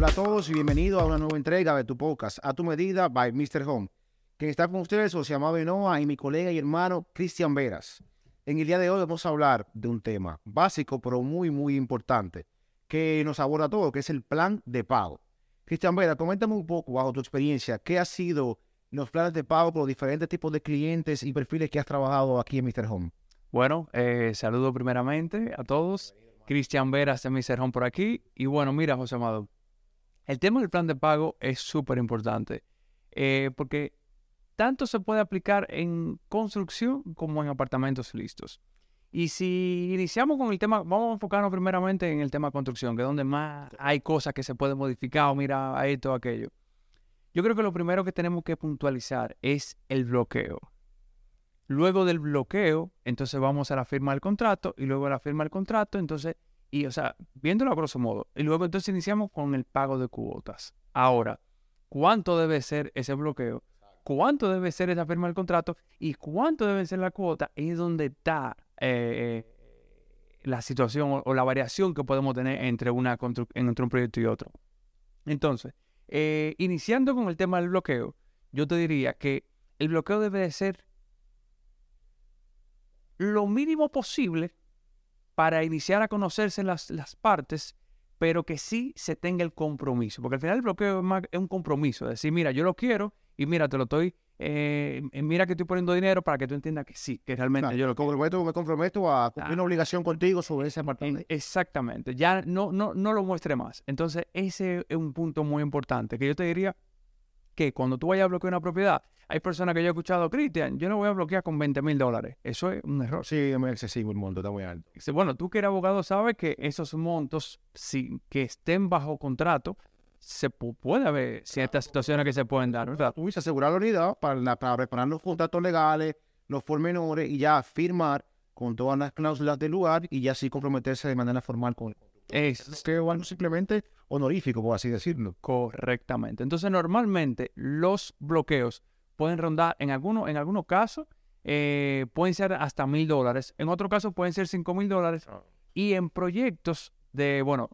Hola a todos y bienvenidos a una nueva entrega de tu podcast, A tu medida, by Mr. Home. Quien está con ustedes, José Amado Benoa y mi colega y hermano Cristian Veras. En el día de hoy vamos a hablar de un tema básico, pero muy, muy importante, que nos aborda todo, que es el plan de pago. Cristian Veras, coméntame un poco, bajo tu experiencia, qué ha sido los planes de pago por los diferentes tipos de clientes y perfiles que has trabajado aquí en Mr. Home. Bueno, eh, saludo primeramente a todos. Cristian Veras de Mr. Home por aquí. Y bueno, mira, José Amado, el tema del plan de pago es súper importante eh, porque tanto se puede aplicar en construcción como en apartamentos listos. Y si iniciamos con el tema, vamos a enfocarnos primeramente en el tema de construcción, que es donde más hay cosas que se pueden modificar, o mira, esto, aquello. Yo creo que lo primero que tenemos que puntualizar es el bloqueo. Luego del bloqueo, entonces vamos a la firma del contrato y luego a la firma del contrato, entonces, y o sea, viéndolo a grosso modo, y luego entonces iniciamos con el pago de cuotas. Ahora, ¿cuánto debe ser ese bloqueo? ¿Cuánto debe ser esa firma del contrato? ¿Y cuánto debe ser la cuota? Es donde está eh, la situación o, la variación que podemos tener entre, una entre un proyecto y otro. Entonces, eh, iniciando con el tema del bloqueo, yo te diría que el bloqueo debe de ser lo mínimo posible para iniciar a conocerse las, las partes, pero que sí se tenga el compromiso. Porque al final el bloqueo es, es un compromiso, es decir, mira, yo lo quiero y mira, te lo estoy eh, mira que estoy poniendo dinero para que tú entiendas que sí, que realmente yo lo comprometo, me comprometo a cumplir una obligación contigo sobre ese apartamento. Exactamente, ya no, no, no lo muestre más. Entonces, ese es un punto muy importante que yo te diría que cuando tú vayas a bloquear una propiedad, hay personas que yo he escuchado, Cristian, yo no voy a bloquear con 20 mil dólares. Eso es un error. Sí, es excesivo el monto, está muy alto. Bueno, tú que eres abogado sabes que esos montos, si, que estén bajo contrato, se puede haber ciertas situaciones que se pueden dar, ¿verdad? Tú asegurar la unidad para, para preparar los contratos legales, los pormenores y ya firmar con todas las cláusulas del lugar y ya así comprometerse de manera formal con es que algo simplemente honorífico, por así decirlo. Correctamente. Entonces, normalmente los bloqueos pueden rondar, en algunos, en algunos casos, eh, pueden ser hasta mil dólares. En otros casos pueden ser cinco mil dólares. Ah. Y en proyectos de, bueno,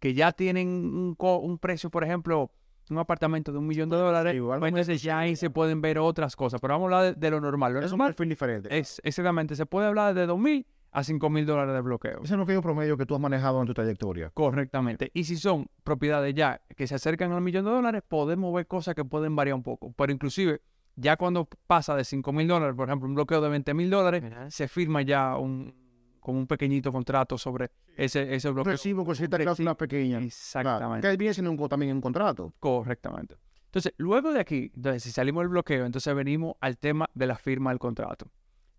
que ya tienen un, un precio, por ejemplo, un apartamento de un millón de dólares, igual pues entonces ya ahí se pueden ver otras cosas. Pero vamos a hablar de, lo normal. Lo es normal un perfil diferente. Es, exactamente, se puede hablar de 2.000 a 5.000 dólares de bloqueo. Ese es el bloqueo promedio que tú has manejado en tu trayectoria. Correctamente. Y si son propiedades ya que se acercan al millón de dólares, podemos ver cosas que pueden variar un poco. Pero inclusive, ya cuando pasa de 5.000 dólares, por ejemplo, un bloqueo de 20.000 dólares, se firma ya un, con un pequeñito contrato sobre ese, ese bloqueo. Recibo con ciertas cláusulas pequeñas. Exactamente. que viene siendo un, también un contrato. Correctamente. Entonces, luego de aquí, entonces, si salimos del bloqueo, entonces venimos al tema de la firma del contrato.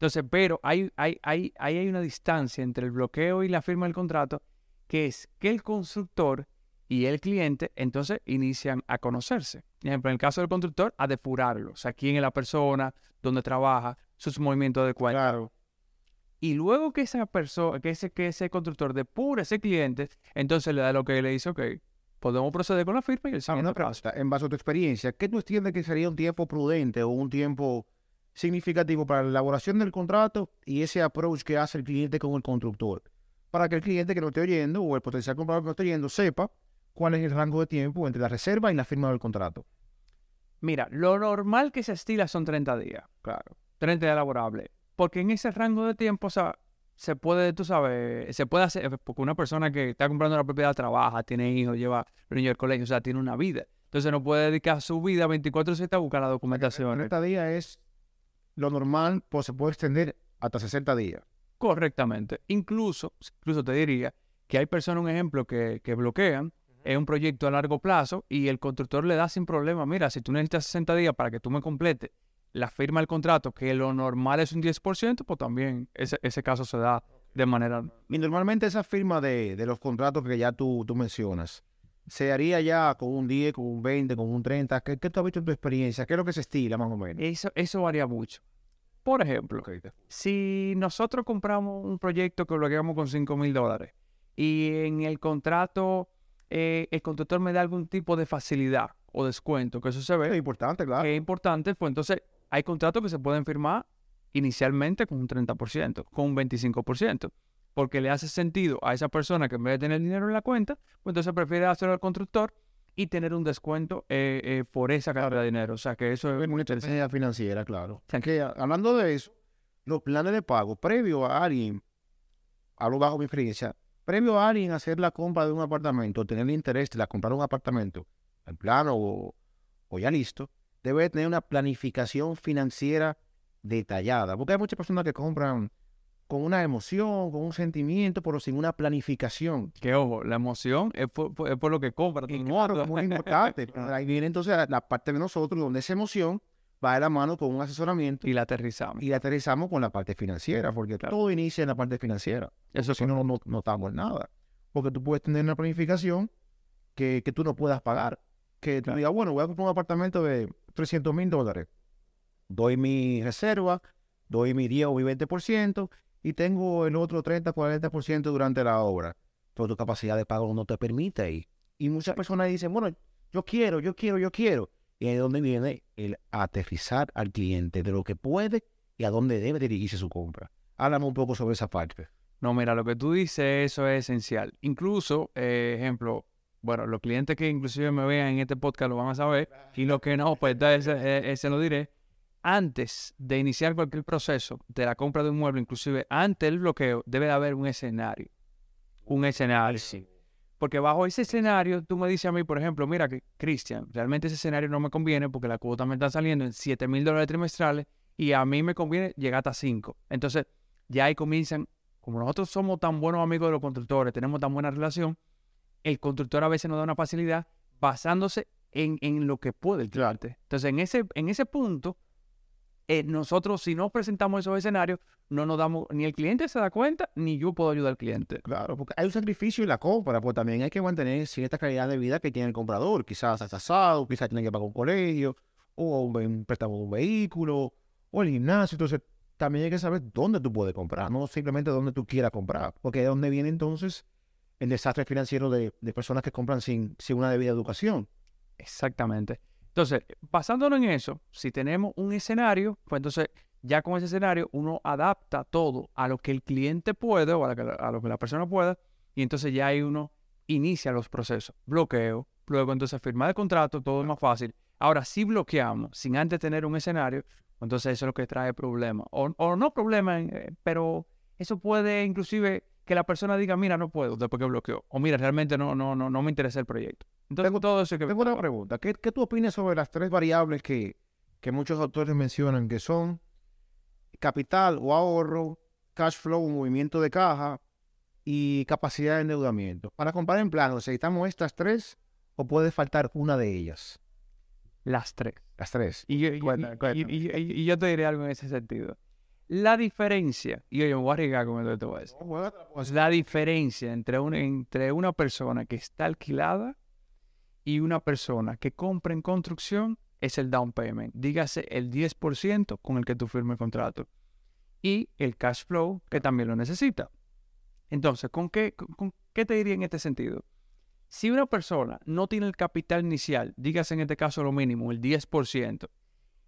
Entonces, pero hay, hay, hay, hay una distancia entre el bloqueo y la firma del contrato, que es que el constructor y el cliente entonces inician a conocerse. Por ejemplo, en el caso del constructor, a depurarlo. O sea, quién es la persona, dónde trabaja, sus movimientos de cuenta. Claro. Y luego que esa persona, que ese, que ese constructor depura ese cliente, entonces le da lo que le dice, ok, podemos proceder con la firma y el examen En base a tu experiencia, ¿qué tú entiendes que sería un tiempo prudente o un tiempo significativo para la elaboración del contrato y ese approach que hace el cliente con el constructor? Para que el cliente que lo esté oyendo o el potencial comprador que lo esté oyendo sepa cuál es el rango de tiempo entre la reserva y la firma del contrato. Mira, lo normal que se estila son 30 días, claro. 30 días laborables porque en ese rango de tiempo, o sea, se puede, tú sabes, se puede hacer, porque una persona que está comprando una propiedad trabaja, tiene hijos, lleva niños al colegio, o sea, tiene una vida. Entonces no puede dedicar su vida 24-7 a buscar la documentación. 30 días es lo normal, pues se puede extender hasta 60 días. Correctamente. Incluso, incluso te diría que hay personas, un ejemplo, que, que bloquean es un proyecto a largo plazo y el constructor le da sin problema, mira, si tú necesitas 60 días para que tú me completes la firma del contrato, que lo normal es un 10%, pues también ese, ese caso se da de manera... Y normalmente esa firma de, de los contratos que ya tú, tú, mencionas, ¿se haría ya con un 10, con un 20, con un 30? ¿Qué, ¿Qué, tú has visto en tu experiencia? ¿Qué es lo que se estila más o menos? Eso, eso varía mucho. Por ejemplo, si nosotros compramos un proyecto que lo hagamos con 5 mil dólares y en el contrato eh, el constructor me da algún tipo de facilidad o descuento, que eso se ve. Es importante, claro. Es importante, pues entonces hay contratos que se pueden firmar inicialmente con un 30%, con un 25%, porque le hace sentido a esa persona que en vez de tener dinero en la cuenta, pues entonces prefiere hacerlo al constructor y tener un descuento eh, eh, por esa cantidad de dinero. O sea que eso es muy interesante. Estrategia financiera, claro. Que, hablando de eso, los planes de pago, previo a alguien, hablo bajo mi experiencia, previo a alguien hacer la compra de un apartamento, tener el interés de la comprar un apartamento en plano o, o ya listo, debe tener una planificación financiera detallada. Porque hay muchas personas que compran con una emoción, con un sentimiento, pero sin una planificación. Que ojo, la emoción es por, por- es por lo que compra. Y claro, es muy importante. Ahí viene entonces la- la parte de nosotros, donde esa emoción va de la mano con un asesoramiento Y la aterrizamos. y la aterrizamos con la parte financiera, porque Claro. todo inicia en la parte financiera. Eso Si no, no, no estamos en nada. Porque tú puedes tener una planificación que, que tú no puedas pagar. Que tú Claro. digas, bueno, voy a comprar un apartamento de 300 mil dólares. Doy mi reserva, doy mi 10 o mi 20% y tengo el otro 30, 40% durante la obra. Pero tu capacidad de pago no te permite ahí. Y muchas personas dicen, bueno, yo quiero, yo quiero, yo quiero. Y ahí es donde viene el aterrizar al cliente de lo que puede y a dónde debe dirigirse su compra. Háblame un poco sobre esa parte. No, mira, lo que tú dices, eso es esencial. Incluso, eh, ejemplo, bueno, los clientes que inclusive me vean en este podcast lo van a saber, y los que no, pues entonces, eh, eh, se lo diré. Antes de iniciar cualquier proceso de la compra de un mueble, inclusive antes del bloqueo, debe de haber un escenario. Un escenario. Porque bajo ese escenario, tú me dices a mí, por ejemplo, mira que, Cristian, realmente ese escenario no me conviene porque la cuota me está saliendo en 7 mil dólares trimestrales y a mí me conviene llegar hasta 5. Entonces, ya ahí comienzan, como nosotros somos tan buenos amigos de los constructores, tenemos tan buena relación, el constructor a veces nos da una facilidad basándose en, en lo que puede el cliente. Entonces, en ese, en ese punto, eh, nosotros, si no presentamos esos escenarios, no nos damos, ni el cliente se da cuenta, ni yo puedo ayudar al cliente. Claro, porque hay un sacrificio en la compra, pues también hay que mantener cierta calidad de vida que tiene el comprador. Quizás está asado, quizás tiene que pagar un colegio, o un, préstamo de un vehículo, o el gimnasio. Entonces, también hay que saber dónde tú puedes comprar, no simplemente dónde tú quieras comprar. Porque es donde viene entonces el desastre financiero de, de personas que compran sin, sin una debida educación. Exactamente. Entonces, basándonos en eso, si tenemos un escenario, pues entonces ya con ese escenario uno adapta todo a lo que el cliente puede o a, la a lo que la persona pueda, y entonces ya ahí uno inicia los procesos. Bloqueo, luego entonces firma de contrato, todo es más fácil. Ahora, si bloqueamos sin antes tener un escenario, entonces eso es lo que trae problemas. O, o no problemas, eh, pero eso puede inclusive que la persona diga, mira, no puedo después que bloqueó. O mira, realmente no, no, no, no me interesa el proyecto. Entonces, todo eso que Tengo una pregunta. ¿Qué, qué tú opinas sobre las tres variables que, que muchos autores mencionan, que son capital o ahorro, cash flow o movimiento de caja y capacidad de endeudamiento? Para comparar en plano, ¿necesitamos estas tres o puede faltar una de ellas? Las tres. Las tres. Y yo, y- y- y- yo te diré algo en ese sentido. La diferencia, y oye, me voy a arriesgar con esto te voy a decir. La diferencia entre una, entre una persona que está alquilada y una persona que compra en construcción es el down payment. Dígase el 10% con el que tú firmes el contrato. Y el cash flow, que también lo necesita. Entonces, ¿con qué, con- qué te diría en este sentido? Si una persona no tiene el capital inicial, dígase en este caso lo mínimo, el 10%,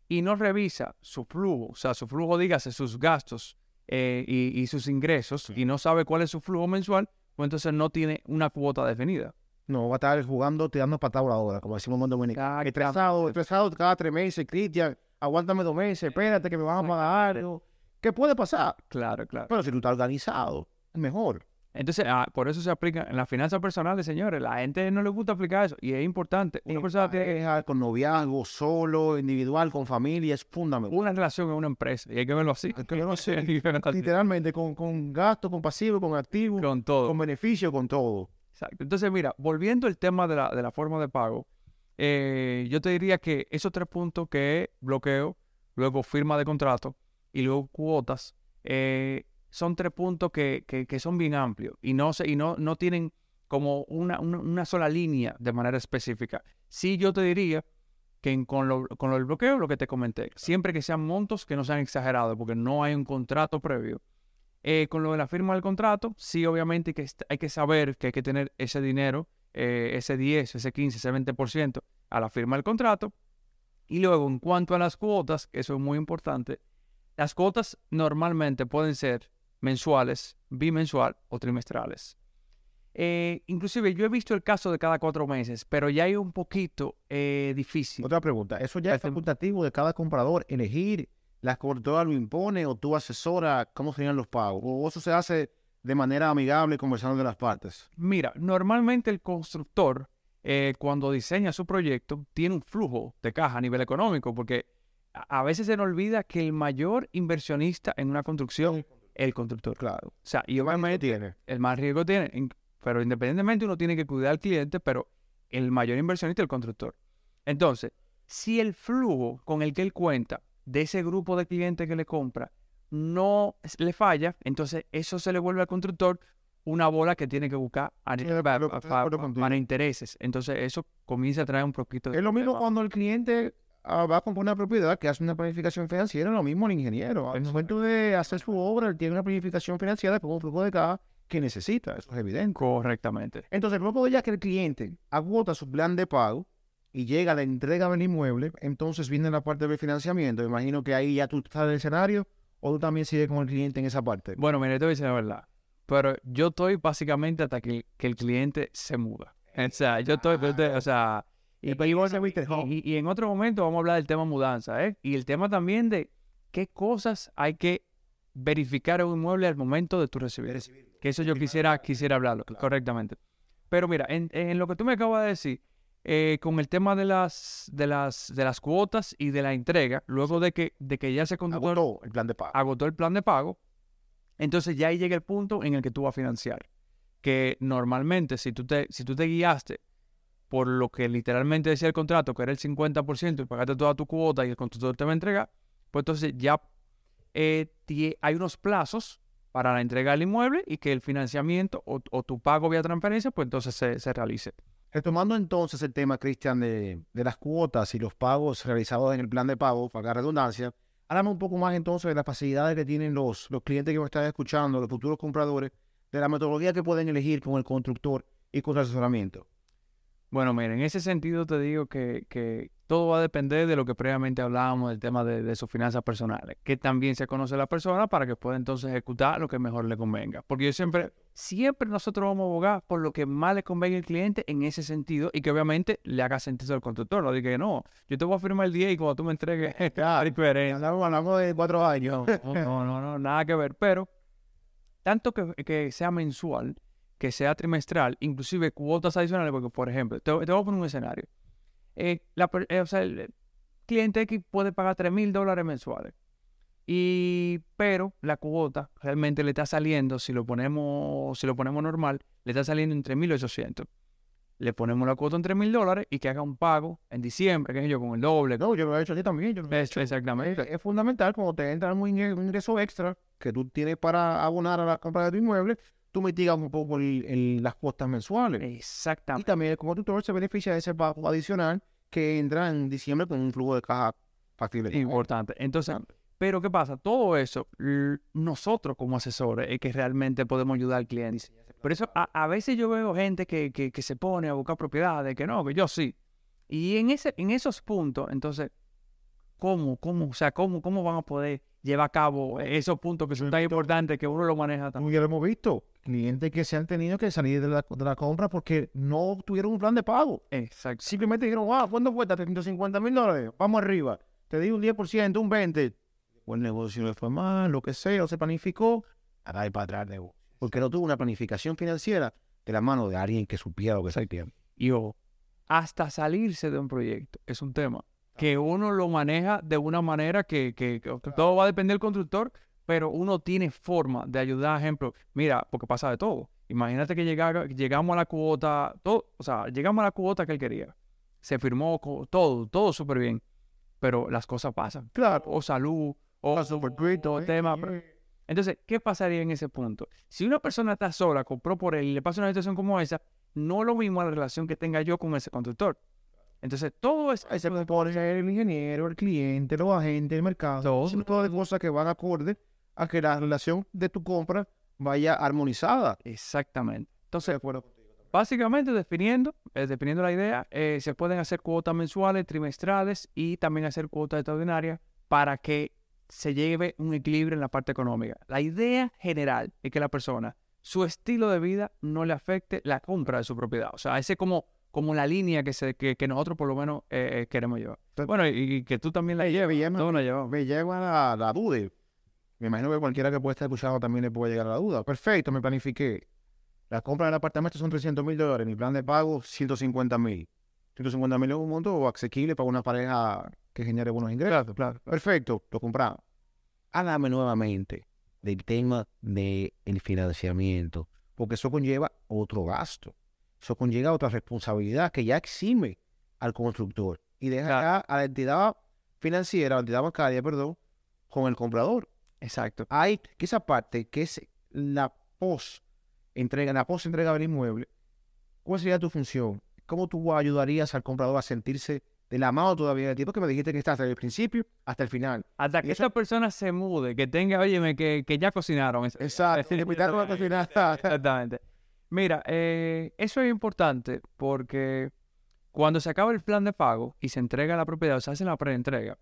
y no revisa su flujo, o sea, su flujo, dígase sus gastos eh, y, y sus ingresos, Sí. y no sabe cuál es su flujo mensual, pues entonces no tiene una cuota definida. No, va a estar jugando, tirando patada voladora, como decimos en Dominicano. Exactamente. Estresado, estresado cada tres meses, Cristian, aguántame dos meses, espérate que me van a pagar algo. ¿Qué puede pasar? Claro, claro. Pero si tú estás organizado, es mejor. Entonces, ah, por eso se aplica en las finanzas personales, señores. La gente no le gusta aplicar eso, y es importante. Una persona tiene pareja, con noviazgo, solo, individual, con familia, es fundamental. una relación en una empresa, y hay que verlo así. Es que yo no sé, Hay que verlo así. Literalmente, con, con gasto, con pasivo, con activo, con, Con todo. beneficio, con todo. Exacto. Entonces, mira, volviendo al tema de la, de la forma de pago, eh, yo te diría que esos tres puntos que es bloqueo, luego firma de contrato y luego cuotas, eh, son tres puntos que, que- que son bien amplios y no, se, y no, no tienen como una, una, sola línea de manera específica. Sí, yo te diría que con, lo, con lo del bloqueo, lo que te comenté, siempre que sean montos que no sean exagerados, porque no hay un contrato previo. Eh, con lo de la firma del contrato, sí, obviamente hay que, est- hay que saber que hay que tener ese dinero, eh, ese 10, ese 15, ese 20% a la firma del contrato. Y luego, en cuanto a las cuotas, que eso es muy importante, las cuotas normalmente pueden ser mensuales, bimensual o trimestrales. eh, inclusive yo he visto el caso de cada cuatro meses, pero ya hay un poquito eh, difícil. Otra pregunta, ¿eso ya es facultativo de cada comprador elegir? ¿La cobertura lo impone o tú asesora cómo serían los pagos? ¿O eso se hace de manera amigable conversando de las partes? Mira, normalmente el constructor, eh, cuando diseña su proyecto, tiene un flujo de caja a nivel económico, porque a, veces se nos olvida que el mayor inversionista en una construcción es el constructor. Claro. O sea, y ¿Qué más obviamente tiene? el más riesgo tiene, pero independientemente uno tiene que cuidar al cliente, pero el mayor inversionista es el constructor. Entonces, si el flujo con el que él cuenta de ese grupo de clientes que le compra no le falla, entonces eso se le vuelve al constructor una bola que tiene que buscar a- Sí, de pa- acuerdo, pa- estoy de acuerdo pa- contigo. para intereses. Entonces eso comienza a traer un poquito de Es lo mismo cuando el cliente ah, va a comprar una propiedad que hace una planificación financiera, lo mismo el ingeniero. Al momento de hacer su obra, él tiene una planificación financiera con un flujo de caja que necesita, eso es evidente. Correctamente. Entonces, luego de ya que el cliente agota su plan de pago y llega la entrega del inmueble, entonces viene la parte del financiamiento. Imagino que ahí ya tú estás en el escenario o tú también sigues con el cliente en esa parte. Bueno, mire, te voy a decir la verdad. Pero yo estoy básicamente hasta que, que el cliente se muda. O sea, yo estoy, estoy- o sea, y, Después y- en otro momento vamos a hablar del tema mudanza, ¿eh? Y el tema también de qué cosas hay que verificar en un inmueble al momento de tu recibir. Que eso yo quisiera, quisiera hablarlo correctamente. Pero mira, en, en lo que tú me acabas de decir, eh, con el tema de las, de las, de las cuotas y de la entrega, luego de que, de que ya se Agotó el plan de pago. agotó el plan de pago, entonces ya ahí llega el punto en el que tú vas a financiar. Que normalmente si tú te, si tú te guiaste por lo que literalmente decía el contrato, que era el 50% y pagaste toda tu cuota y el constructor te va a entregar, pues entonces ya eh, hay unos plazos para la entrega del inmueble y que el financiamiento o, o tu pago vía transferencia, pues entonces se, se realice. Retomando entonces el tema, Cristian, de, las cuotas y los pagos realizados en el plan de pago, para redundancia, háblame un poco más entonces de las facilidades que tienen los, los clientes que me están escuchando, los futuros compradores, de la metodología que pueden elegir con el constructor y con el asesoramiento. Bueno, mira, en ese sentido te digo que, que todo va a depender de lo que previamente hablábamos del tema de, de sus finanzas personales, que también se conoce la persona para que pueda entonces ejecutar lo que mejor le convenga. Porque yo siempre, siempre nosotros vamos a abogar por lo que más le convenga al cliente en ese sentido y que obviamente le haga sentido al constructor. No diga que no, yo te voy a firmar el día y cuando tú me entregues, diferencia. Hablamos, de cuatro años. No, no, no, no, nada que ver. Pero tanto que, que sea mensual, que sea trimestral, inclusive cuotas adicionales, porque por ejemplo, te, te voy a poner un escenario. Eh, la eh, o sea, el cliente X puede pagar 3 mil dólares mensuales. Y, pero la cuota realmente le está saliendo, si lo ponemos, si lo ponemos normal, le está saliendo en 3.800. Le ponemos la cuota en 3 mil dólares y que haga un pago en diciembre, que sé yo, con el doble. No, yo lo he hecho así también. Yo lo he Es- hecho. exactamente. Es, es fundamental cuando te entra un ingreso extra que tú tienes para abonar a la compra de tu inmueble, tú mitigas un poco el- el- las cuotas mensuales. Y Exactamente. también el constructor se beneficia de ese pago adicional que entra en diciembre con un flujo de caja factible. Importante. Entonces, pero ¿qué pasa? Todo eso, nosotros como asesores, es que realmente podemos ayudar al cliente. Por eso, a, a veces yo veo gente que, que, que se pone a buscar propiedades, que no, que yo sí. Y en, ese, en esos puntos, entonces, ¿cómo, cómo, o sea, cómo, cómo van a poder llevar a cabo esos puntos que son tan importantes que uno lo maneja. Como ya lo hemos visto, clientes que se han tenido que salir de la, de la compra porque no tuvieron un plan de pago. Exacto. Simplemente dijeron, wow, ¿cuánto cuesta? 350 mil dólares. Vamos arriba. Te di un 10%, un 20%. Pues el negocio le fue mal, lo que sea, o se planificó. A dar para atrás negocio. Porque no tuvo una planificación financiera de la mano de alguien que supiera lo que se. Y ojo, hasta salirse de un proyecto es un tema que uno lo maneja de una manera que, que- que todo va a depender del constructor, pero uno tiene forma de ayudar, ejemplo, mira, porque pasa de todo. Imagínate que llegara- llegamos a la cuota, todo, o sea, llegamos a la cuota que él quería. Se firmó todo, todo súper bien, pero las cosas pasan. Claro. O salud, o, o tema. pero- entonces, ¿qué pasaría en ese punto? Si una persona está sola, compró por él y le pasa una situación como esa, no es lo mismo la relación que tenga yo con ese constructor. Entonces, todo es... Se pone el ingeniero, el cliente, los agentes, el mercado. Todo. Son todas cosas que van acorde a que la relación de tu compra vaya armonizada. Exactamente. Entonces, contigo. básicamente definiendo, eh, definiendo la idea, eh, se pueden hacer cuotas mensuales, trimestrales y también hacer cuotas extraordinarias para que se lleve un equilibrio en la parte económica. La idea general es que la persona su estilo de vida no le afecte la compra de su propiedad. O sea, ese es como, como la línea que, se, que, que nosotros por lo menos eh, eh, queremos llevar. Bueno, y, y que tú también la Me llevas. lleva- me llega la, la duda. Me imagino que cualquiera que pueda estar escuchando también le puede llegar a la duda. Perfecto, me planifiqué. La compra del apartamento son 300 mil dólares. Mi plan de pago, 150 mil. 150 mil es un monto asequible para una pareja que genere buenos ingresos. Claro, claro. Perfecto, lo compramos. Háblame nuevamente del tema del financiamiento, porque eso conlleva otro gasto. Eso conlleva otra responsabilidad que ya exime al constructor y deja Claro. ya a la entidad financiera, a la entidad bancaria, perdón, con el comprador. Exacto. Hay que esa parte que es la post entrega, la post entrega del inmueble. ¿Cuál sería tu función? ¿Cómo tú ayudarías al comprador a sentirse de la mano todavía del tiempo que me dijiste que está desde el principio hasta el final? Hasta que esta persona se mude, que tenga, óyeme, que, que ya cocinaron. Exacto, invitarlo a cocinar. Exactamente. Mira, eh, eso es importante porque cuando se acaba el plan de pago y se entrega la propiedad, o se hace la preentrega,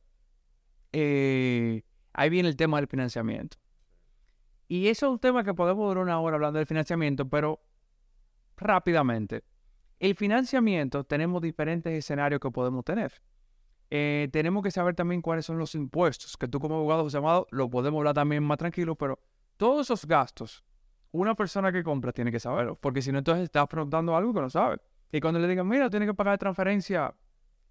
eh, ahí viene el tema del financiamiento. Y eso es un tema que podemos durar una hora hablando del financiamiento, pero rápidamente. El financiamiento tenemos diferentes escenarios que podemos tener. Eh, tenemos que saber también cuáles son los impuestos, que tú como abogado, José Amado, lo podemos hablar también más tranquilo, pero todos esos gastos, una persona que compra tiene que saberlo, porque si no, entonces está afrontando algo que no sabe. Y cuando le digan, mira, tiene que pagar transferencia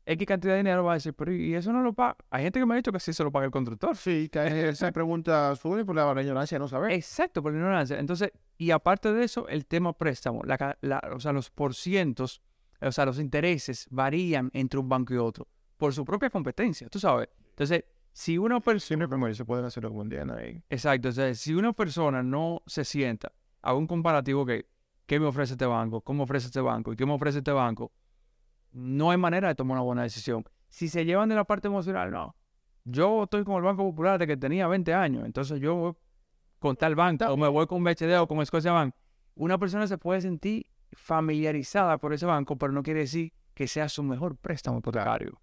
X cantidad de dinero, va a decir, pero ¿y eso no lo paga? Hay gente que me ha dicho que sí se lo paga el constructor. Sí, que esa pregunta surge por la ignorancia no saber. Exacto, por la ignorancia. Entonces, y aparte de eso, el tema préstamo, la, ca- la- o sea, los porcientos, o sea, los intereses varían entre un banco y otro por su propia competencia, tú sabes. Entonces, si una persona... Siempre se pueden hacer algún día ahí. Exacto, o sea, si una persona no se sienta a un comparativo que, ¿qué me ofrece este banco? ¿Cómo ofrece este banco? ¿Y qué me ofrece este banco? No hay manera de tomar una buena decisión. Si se llevan de la parte emocional, no. Yo estoy con el Banco Popular desde que tenía 20 años, entonces yo voy con tal banco, o me voy con BHD o con Scotia Bank. Una persona se puede sentir familiarizada por ese banco, pero no quiere decir que sea su mejor préstamo hipotecario.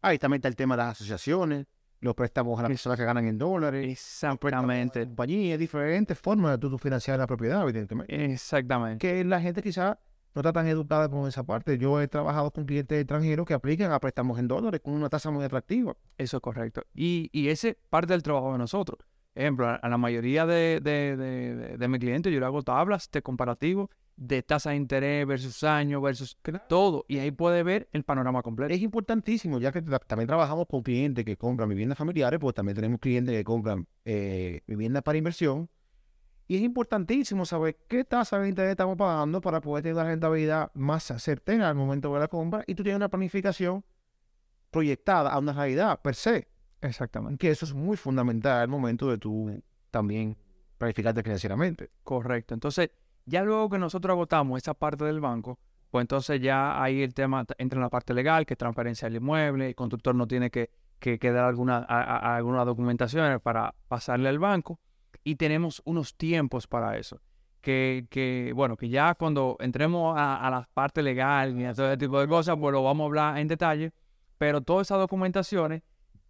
Ahí también está el tema de las asociaciones, los préstamos a las personas que ganan en dólares, Exactamente. compañías, diferentes formas de tú, tú financiar la propiedad, evidentemente. Exactamente. Que la gente quizá no está tan educada con esa parte. Yo he trabajado con clientes extranjeros que aplican a préstamos en dólares con una tasa muy atractiva. Eso es correcto. Y, y ese es parte del trabajo de nosotros. Ejemplo, a, la mayoría de, de, de, de- de mis clientes yo le hago tablas de comparativo de tasa de interés versus año versus todo. Y ahí puede ver el panorama completo. Es importantísimo, ya que también trabajamos con clientes que compran viviendas familiares, pues también tenemos clientes que compran eh, viviendas para inversión. Y es importantísimo saber qué tasa de interés estamos pagando para poder tener una rentabilidad más certera al momento de la compra y tú tienes una planificación proyectada a una realidad per se, Exactamente. que eso es muy fundamental al momento de tú también planificarte financieramente. Correcto. Entonces, ya luego que nosotros agotamos esa parte del banco, pues entonces ya ahí el tema entra en la parte legal, que es transferencia del inmueble, el constructor no tiene que, que, dar alguna, alguna documentación para pasarle al banco y tenemos unos tiempos para eso. Que, que bueno, que ya cuando entremos a, a la parte legal y a todo ese tipo de cosas, pues lo vamos a hablar en detalle, pero todas esas documentaciones,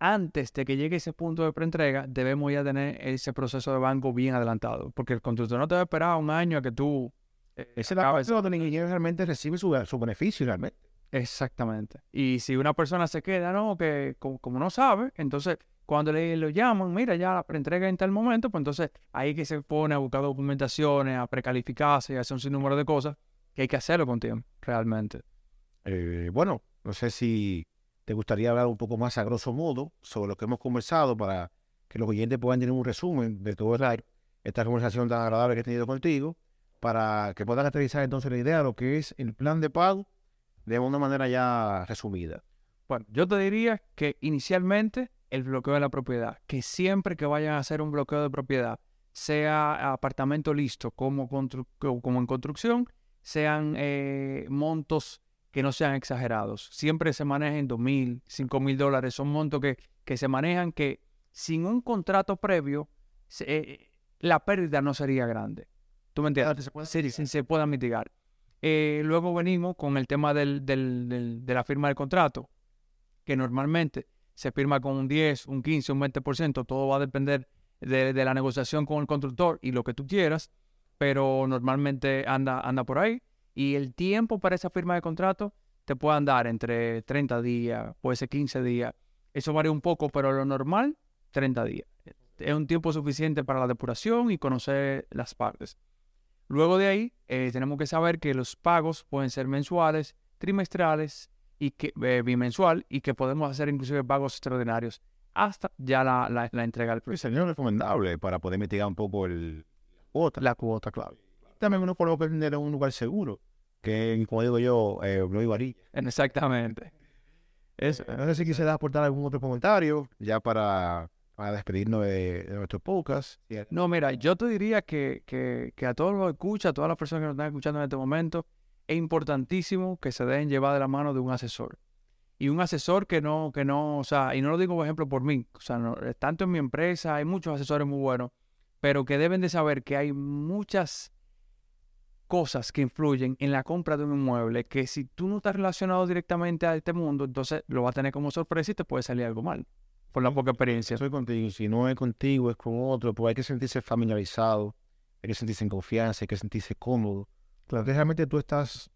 antes de que llegue ese punto de preentrega, debemos ya tener ese proceso de banco bien adelantado, porque el constructor no te va a esperar un año a que tú... eh, Esa es la parte donde el ingeniero realmente recibe su, su beneficio realmente. Exactamente. Y si una persona se queda, ¿no? Que como, como no sabe, entonces cuando le lo llaman, mira, ya la preentrega en tal momento, pues entonces ahí que se pone a buscar documentaciones, a precalificarse y a hacer un sinnúmero de cosas que hay que hacerlo con tiempo, realmente. Eh, bueno, no sé si te gustaría hablar un poco más a grosso modo sobre lo que hemos conversado para que los oyentes puedan tener un resumen de toda esta, conversación tan agradable que he tenido contigo, para que puedan aterrizar entonces la idea de lo que es el plan de pago de una manera ya resumida. Bueno, yo te diría que inicialmente el bloqueo de la propiedad, que siempre que vayan a hacer un bloqueo de propiedad, sea apartamento listo como en construcción, sean eh, montos que no sean exagerados. Siempre se manejen dos mil, cinco mil dólares, son montos que, que se manejan que sin un contrato previo, se- eh, la pérdida no sería grande. ¿Tú me entiendes? Sí, sí, se pueda mitigar. Eh, luego venimos con el tema del, del- del- de la firma del contrato, que normalmente se firma con un 10, un 15, un 20%, todo va a depender de, de la negociación con el constructor y lo que tú quieras, pero normalmente anda, anda por ahí. Y el tiempo para esa firma de contrato te puede andar entre 30 días, puede ser 15 días. Eso varía un poco, pero lo normal, 30 días. Es un tiempo suficiente para la depuración y conocer las partes. Luego de ahí, eh, tenemos que saber que los pagos pueden ser mensuales, trimestrales y que, eh, bimensual y que podemos hacer inclusive pagos extraordinarios hasta ya la, la, la entrega del Pues sería recomendable para poder mitigar un poco el, la cuota. La cuota, claro. También uno puede tener un lugar seguro, que como digo yo, eh, no hay varilla. Exactamente. Eso. No sé si quisiera aportar algún otro comentario ya para, para despedirnos de, de nuestro podcast. No, mira, yo te diría que, que, que a todos los que escuchan, a todas las personas que nos están escuchando en este momento, es importantísimo que se dejen llevar de la mano de un asesor. Y un asesor que no, que no, o sea, y no lo digo por ejemplo por mí, o sea, no, eh, tanto en mi empresa hay muchos asesores muy buenos, pero que deben de saber que hay muchas cosas que influyen en la compra de un inmueble que si tú no estás relacionado directamente a este mundo, entonces lo vas a tener como sorpresa y te puede salir algo mal, por la poca experiencia. Estoy contigo. Si no es contigo, es con otro. Pues hay que sentirse familiarizado, hay que sentirse en confianza, hay que sentirse cómodo. Claro, realmente tú estás,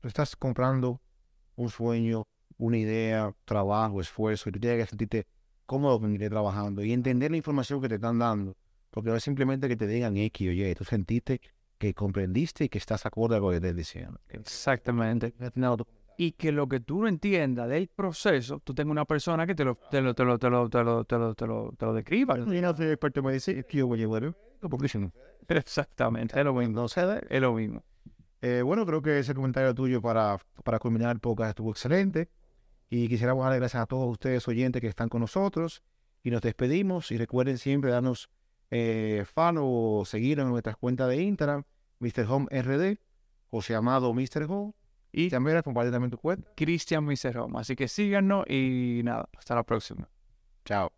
tú estás comprando un sueño, una idea, trabajo, esfuerzo, y tú tienes que sentirte cómodo con ir trabajando y entender la información que te están dando. Porque no es simplemente que te digan X o Y, tú sentiste que comprendiste y que estás acorde a lo que te están diciendo. Exactamente. y que lo que tú no entiendas del proceso, tú tengas una persona que te lo, te lo, te lo, te lo, te lo, te lo, te lo, te lo describa. Yo no soy experto en medicina, es que yo voy a llevar, porque si no, Exactamente, es lo mismo. Es lo mismo. Eh, bueno, creo que ese comentario tuyo para, para culminar el podcast estuvo excelente. Y quisiéramos darle gracias a todos ustedes oyentes que están con nosotros. Y nos despedimos. Y recuerden siempre darnos eh, fan o seguirnos en nuestras cuentas de Instagram, Mr. Home RD, José Amado Mr. Home. Y También comparte también tu cuenta. Cristian Miserhome. Así que síganos y nada, hasta la próxima. Chao.